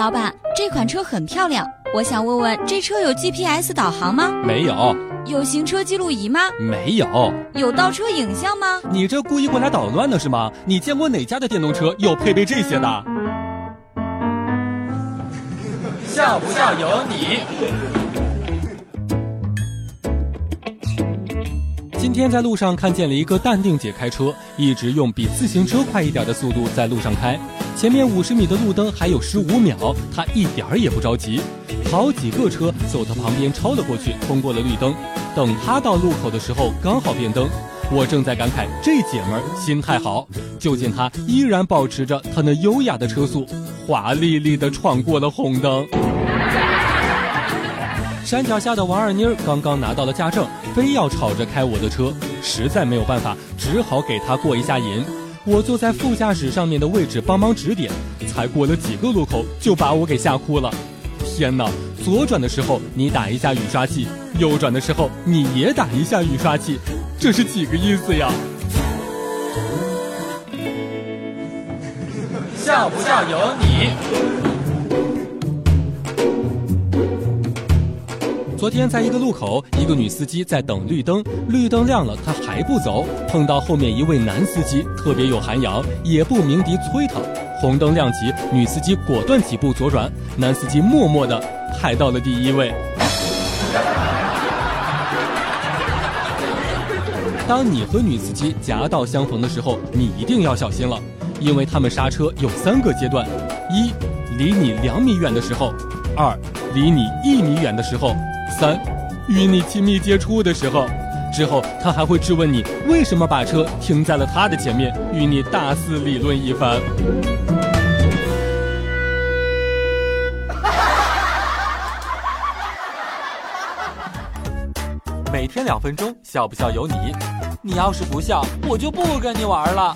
老板，这款车很漂亮，我想问问，这车有 GPS 导航吗？没有。有行车记录仪吗？没有。有倒车影像吗？你这故意过来捣乱的是吗？你见过哪家的电动车有配备这些的？笑不笑由你。今天在路上看见了一个淡定姐开车，一直用比自行车快一点的速度在路上开。前面五十米的路灯还有十五秒，她一点儿也不着急。好几个车走到旁边超了过去，通过了绿灯。等她到路口的时候，刚好变灯。我正在感慨这姐们儿心态好，就见她依然保持着她那优雅的车速，华丽丽的闯过了红灯。山脚下的王二妮儿刚刚拿到了驾证，非要吵着开我的车，实在没有办法，只好给她过一下瘾。我坐在副驾驶上面的位置帮忙指点，才过了几个路口就把我给吓哭了。天哪！左转的时候你打一下雨刷器，右转的时候你也打一下雨刷器，这是几个意思呀？笑不笑由你。昨天在一个路口，一个女司机在等绿灯，绿灯亮了，她还不走，碰到后面一位男司机，特别有涵养，也不鸣笛催她。红灯亮起，女司机果断几步左转，男司机默默的排到了第一位。当你和女司机夹道相逢的时候，你一定要小心了，因为他们刹车有三个阶段：一，离你两米远的时候；二，离你一米远的时候。三，与你亲密接触的时候，之后他还会质问你为什么把车停在了他的前面，与你大肆理论一番。每天两分钟，笑不笑由你。你要是不笑，我就不跟你玩了。